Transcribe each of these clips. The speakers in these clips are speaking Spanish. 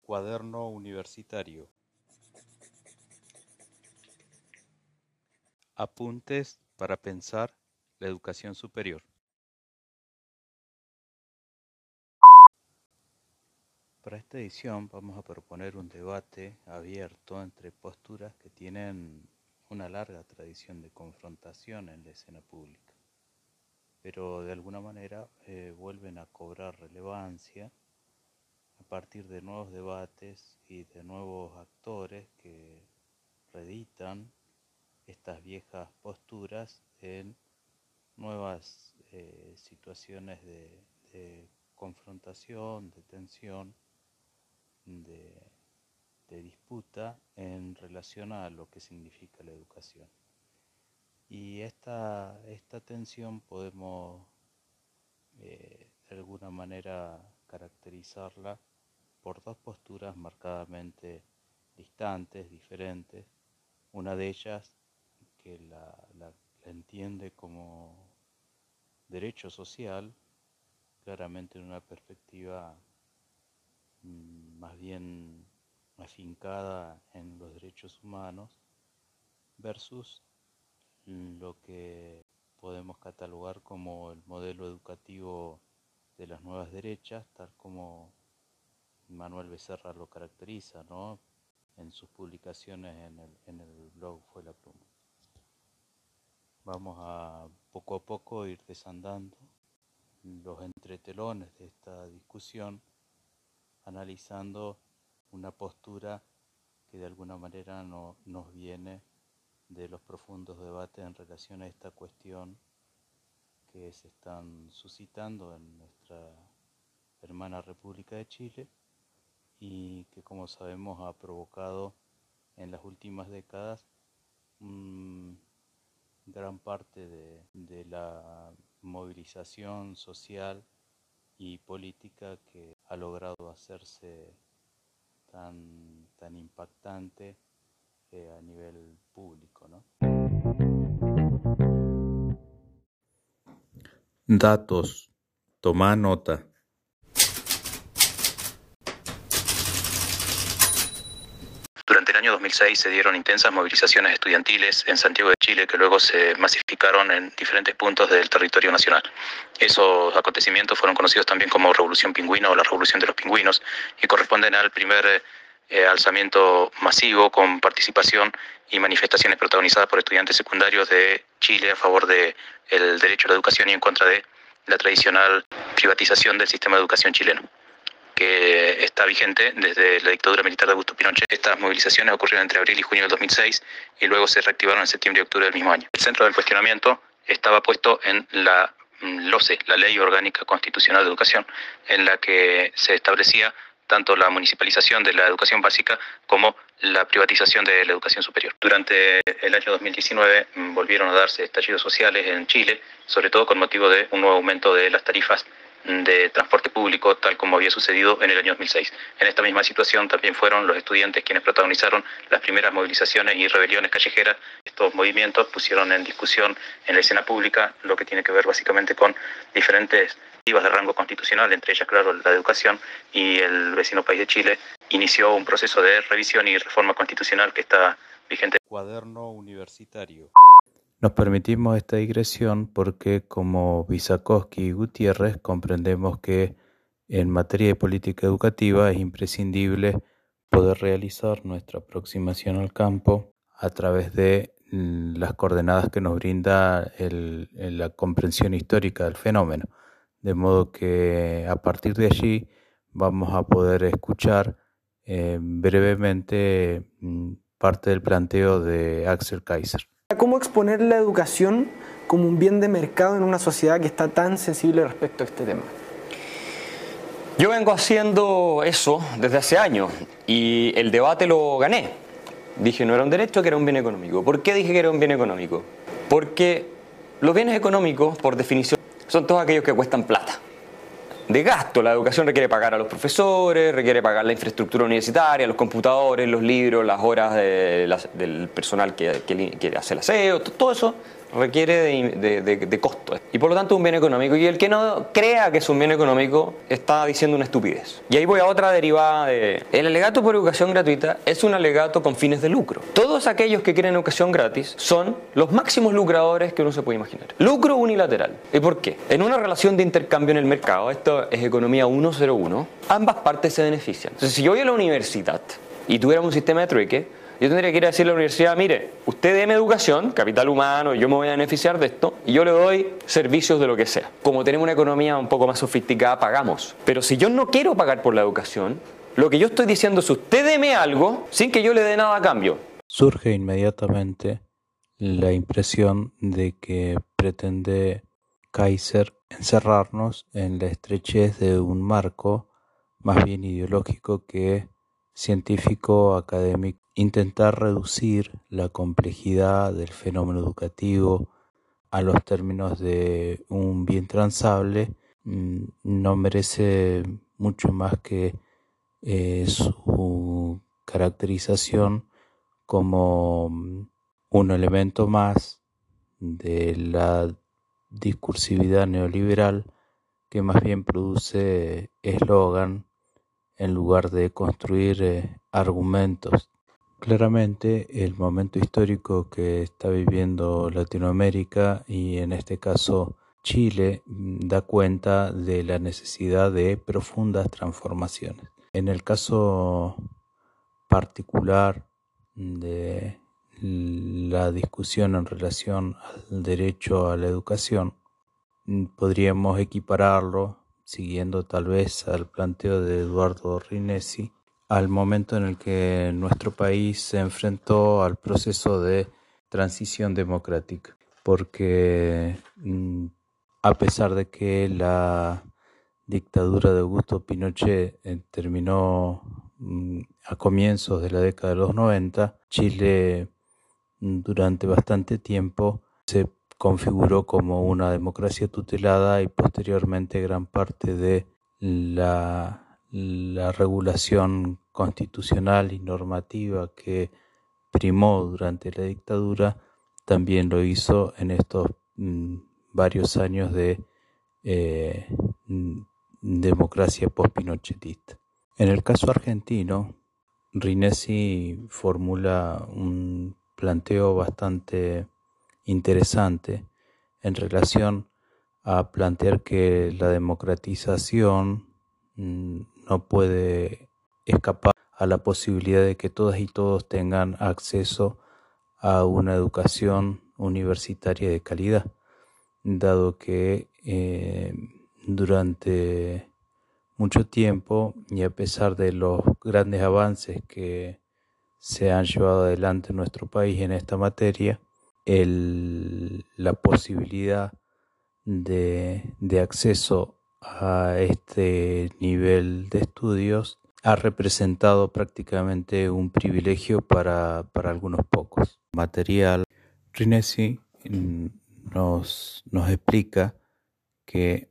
Cuaderno Universitario Apuntes para pensar la educación superior. Para esta edición vamos a proponer un debate abierto entre posturas que tienen una larga tradición de confrontación en la escena pública, pero de alguna manera eh, vuelven a cobrar relevancia a partir de nuevos debates y de nuevos actores que reeditan estas viejas posturas en nuevas eh, situaciones de, confrontación, de tensión, de, disputa en relación a lo que significa la educación. Y esta, esta tensión podemos eh, de alguna manera caracterizarla por dos posturas marcadamente distantes, diferentes. Una de ellas que la, entiende como derecho social, claramente en una perspectiva mm, más bien afincada en los derechos humanos, versus lo que podemos catalogar como el modelo educativo de las nuevas derechas, tal como Manuel Becerra lo caracteriza ¿no? en sus publicaciones en el, en el blog Fue la Pluma. Vamos a poco a poco ir desandando los entretelones de esta discusión, analizando una postura que de alguna manera no, nos viene de los profundos debates en relación a esta cuestión que se están suscitando en nuestra hermana República de Chile y que como sabemos ha provocado en las últimas décadas gran parte de, la movilización social y política que ha logrado hacerse tan, tan impactante eh, a nivel público. Datos. Toma nota. Durante el año 2006 se dieron intensas movilizaciones estudiantiles en Santiago de Chile que luego se masificaron en diferentes puntos del territorio nacional. Esos acontecimientos fueron conocidos también como Revolución Pingüina o la Revolución de los Pingüinos y corresponden al primer eh, alzamiento masivo con participación y manifestaciones protagonizadas por estudiantes secundarios de Chile a favor del derecho a la educación y en contra de la tradicional privatización del sistema de educación chileno que está vigente desde la dictadura militar de Augusto Pinochet. Estas movilizaciones ocurrieron entre abril y junio del 2006 y luego se reactivaron en septiembre y octubre del mismo año. El centro del cuestionamiento estaba puesto en la mm, LOCE, la Ley Orgánica Constitucional de Educación, en la que se establecía tanto la municipalización de la educación básica como la privatización de la educación superior. Durante el año 2019 mm, volvieron a darse estallidos sociales en Chile, sobre todo con motivo de un nuevo aumento de las tarifas de transporte público, tal como había sucedido en el año 2006. En esta misma situación también fueron los estudiantes quienes protagonizaron las primeras movilizaciones y rebeliones callejeras. Estos movimientos pusieron en discusión en la escena pública lo que tiene que ver básicamente con diferentes de rango constitucional, entre ellas, claro, la educación, y el vecino país de Chile inició un proceso de revisión y reforma constitucional que está vigente. Cuaderno universitario. Nos permitimos esta digresión porque como Visakowski y Gutiérrez comprendemos que en materia de política educativa es imprescindible poder realizar nuestra aproximación al campo a través de mm, las coordenadas que nos brinda la comprensión histórica del fenómeno. De modo que a partir de allí vamos a poder escuchar eh, brevemente mm, parte del planteo de Axel Kaiser. ¿Cómo exponer la educación como un bien de mercado en una sociedad que está tan sensible respecto a este tema? Yo vengo haciendo eso desde hace años y el debate lo gané. Dije no era un derecho, que era un bien económico. ¿Por qué dije que era un bien económico? Porque los bienes económicos, por definición, son todos aquellos que cuestan plata de gasto. La educación requiere pagar a los profesores, requiere pagar la infraestructura universitaria, los computadores, los libros, las horas del personal que, que, hace el aseo, todo eso requiere de, de, costo y por lo tanto un bien económico. Y el que no crea que es un bien económico está diciendo una estupidez. Y ahí voy a otra derivada de... El alegato por educación gratuita es un alegato con fines de lucro. Todos aquellos que quieren educación gratis son los máximos lucradores que uno se puede imaginar. Lucro unilateral. ¿Y por qué? En una relación de intercambio en el mercado, esto es economía 101, ambas partes se benefician. Entonces, si yo voy a la universidad y tuviéramos un sistema de trueque, yo tendría que ir a decirle a la universidad, mire, usted déme educación, capital humano, yo me voy a beneficiar de esto, y yo le doy servicios de lo que sea. Como tenemos una economía un poco más sofisticada, pagamos. Pero si yo no quiero pagar por la educación, lo que yo estoy diciendo es usted deme algo sin que yo le dé nada a cambio. Surge inmediatamente la impresión de que pretende Kaiser encerrarnos en la estrechez de un marco más bien ideológico que científico académico intentar reducir la complejidad del fenómeno educativo a los términos de un bien transable mm, no merece mucho más que eh, su caracterización como mm, un elemento más de la discursividad neoliberal que más bien produce eslogan en lugar de construir eh, argumentos Claramente el momento histórico que está viviendo Latinoamérica y en este caso Chile mm, da cuenta de la necesidad de profundas transformaciones. En el caso particular de la discusión en relación al derecho a la educación, mm, podríamos equipararlo, siguiendo tal vez al planteo de Eduardo Rinesi, al momento en el que nuestro país se enfrentó al proceso de transición democrática, porque mm, a pesar de que la dictadura de Augusto Pinochet eh, terminó mm, a comienzos de la década de los 90, Chile mm, durante bastante tiempo se configuró como una democracia tutelada y posteriormente gran parte de la la regulación constitucional y normativa que primó durante la dictadura también lo hizo en estos mm, varios años de eh, mm, democracia post-pinochetista. En el caso argentino, Rinesi formula un planteo bastante interesante en relación a plantear que la democratización mm, no puede escapar a la posibilidad de que todas y todos tengan acceso a una educación universitaria de calidad, dado que eh, durante mucho tiempo y a pesar de los grandes avances que se han llevado adelante en nuestro país en esta materia, la posibilidad de, de acceso a este nivel de estudios ha representado prácticamente un privilegio para, para algunos pocos. Material. Rinesi nos, nos explica que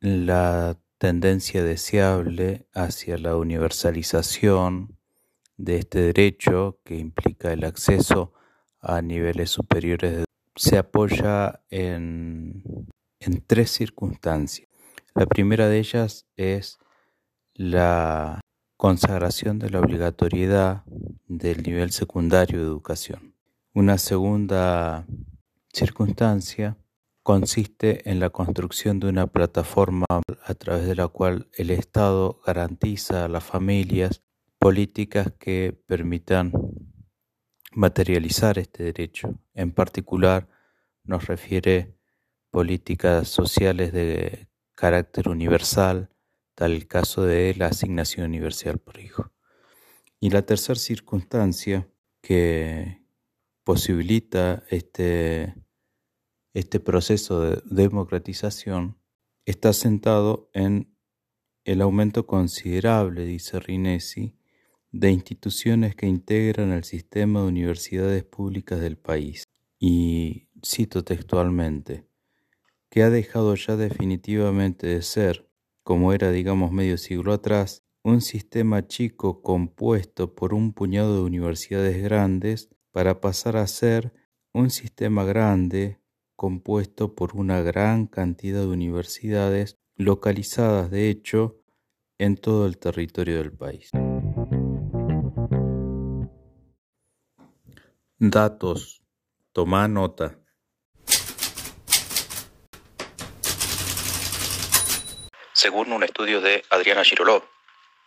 la tendencia deseable hacia la universalización de este derecho que implica el acceso a niveles superiores se apoya en, en tres circunstancias. La primera de ellas es la consagración de la obligatoriedad del nivel secundario de educación. Una segunda circunstancia consiste en la construcción de una plataforma a través de la cual el Estado garantiza a las familias políticas que permitan materializar este derecho. En particular, nos refiere políticas sociales de carácter universal, tal el caso de la asignación universal por hijo. Y la tercera circunstancia que posibilita este, este proceso de democratización está sentado en el aumento considerable, dice Rinesi, de instituciones que integran el sistema de universidades públicas del país. Y cito textualmente, que ha dejado ya definitivamente de ser, como era digamos medio siglo atrás, un sistema chico compuesto por un puñado de universidades grandes para pasar a ser un sistema grande compuesto por una gran cantidad de universidades localizadas de hecho en todo el territorio del país. Datos. Toma nota. Según un estudio de Adriana Giroló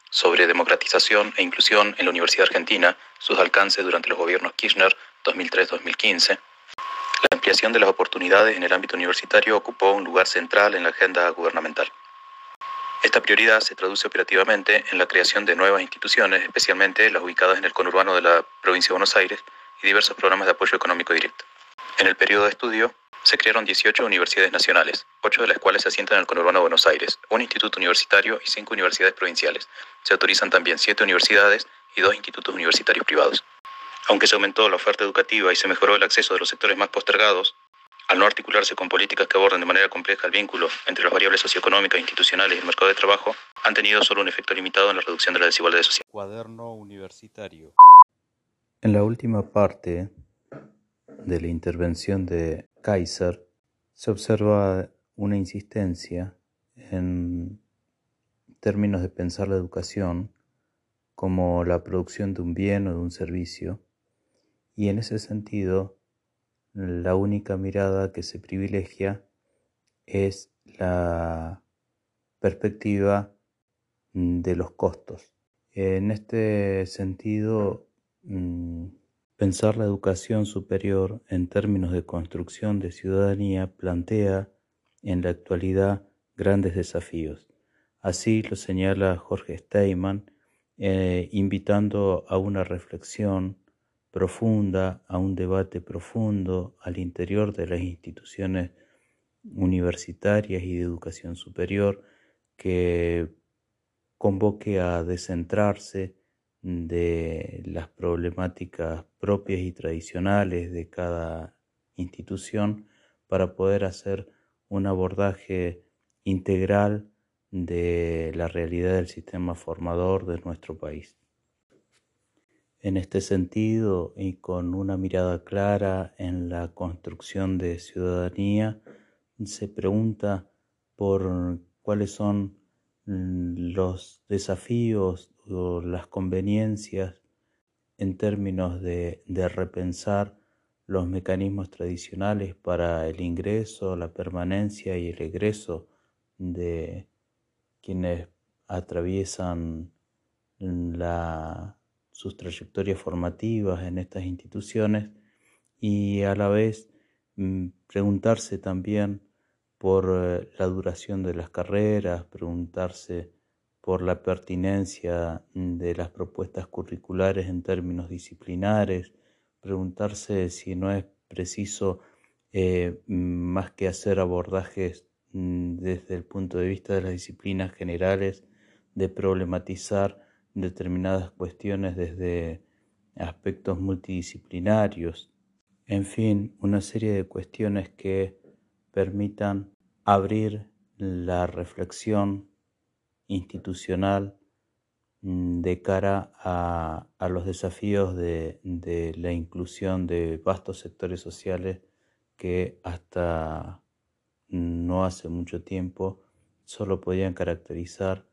sobre democratización e inclusión en la Universidad Argentina, sus alcances durante los gobiernos Kirchner 2003-2015, la ampliación de las oportunidades en el ámbito universitario ocupó un lugar central en la agenda gubernamental. Esta prioridad se traduce operativamente en la creación de nuevas instituciones, especialmente las ubicadas en el conurbano de la provincia de Buenos Aires, y diversos programas de apoyo económico directo. En el periodo de estudio, se crearon 18 universidades nacionales, 8 de las cuales se asientan en el conurbano de Buenos Aires, un instituto universitario y 5 universidades provinciales. Se autorizan también 7 universidades y 2 institutos universitarios privados. Aunque se aumentó la oferta educativa y se mejoró el acceso de los sectores más postergados, al no articularse con políticas que aborden de manera compleja el vínculo entre las variables socioeconómicas, institucionales y el mercado de trabajo, han tenido solo un efecto limitado en la reducción de la desigualdad social. Cuaderno universitario. En la última parte de la intervención de Kaiser se observa una insistencia en términos de pensar la educación como la producción de un bien o de un servicio y en ese sentido la única mirada que se privilegia es la perspectiva de los costos. En este sentido, mm, pensar la educación superior en términos de construcción de ciudadanía plantea en la actualidad grandes desafíos. Así lo señala Jorge Steinman, eh, invitando a una reflexión profunda, a un debate profundo al interior de las instituciones universitarias y de educación superior que convoque a descentrarse de las problemáticas propias y tradicionales de cada institución para poder hacer un abordaje integral de la realidad del sistema formador de nuestro país. En este sentido, y con una mirada clara en la construcción de ciudadanía, se pregunta por cuáles son los desafíos las conveniencias en términos de, repensar los mecanismos tradicionales para el ingreso, la permanencia y el egreso de quienes atraviesan sus trayectorias formativas en estas instituciones y a la vez mm, preguntarse también por eh, la duración de las carreras, preguntarse por la pertinencia mm, de las propuestas curriculares en términos disciplinares, preguntarse si no es preciso eh, mm, más que hacer abordajes desde el punto de vista de las disciplinas generales, de problematizar determinadas cuestiones desde aspectos multidisciplinarios, en fin, una serie de cuestiones que permitan abrir la reflexión institucional mm, de cara a, los desafíos de, de, la inclusión de vastos sectores sociales que hasta no hace mucho tiempo solo podían caracterizar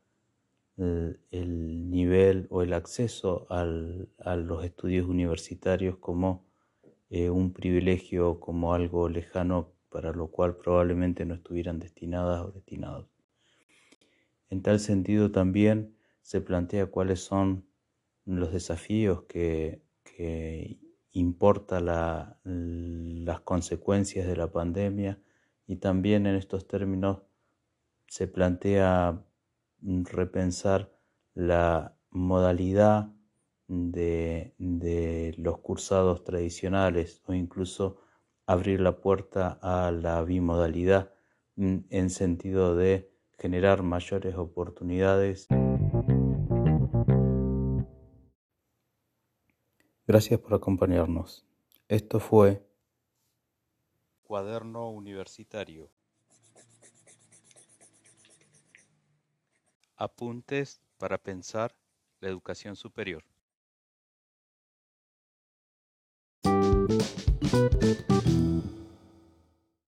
el, nivel o el acceso al, a los estudios universitarios como eh, un privilegio, como algo lejano para lo cual probablemente no estuvieran destinadas o destinados. En tal sentido también se plantea cuáles son los desafíos que, que importa la, las consecuencias de la pandemia y también en estos términos se plantea repensar la modalidad de, los cursados tradicionales o incluso abrir la puerta a la bimodalidad mm, en sentido de generar mayores oportunidades. Gracias por acompañarnos. Esto fue Cuaderno Universitario. Apuntes para pensar la educación superior. Thank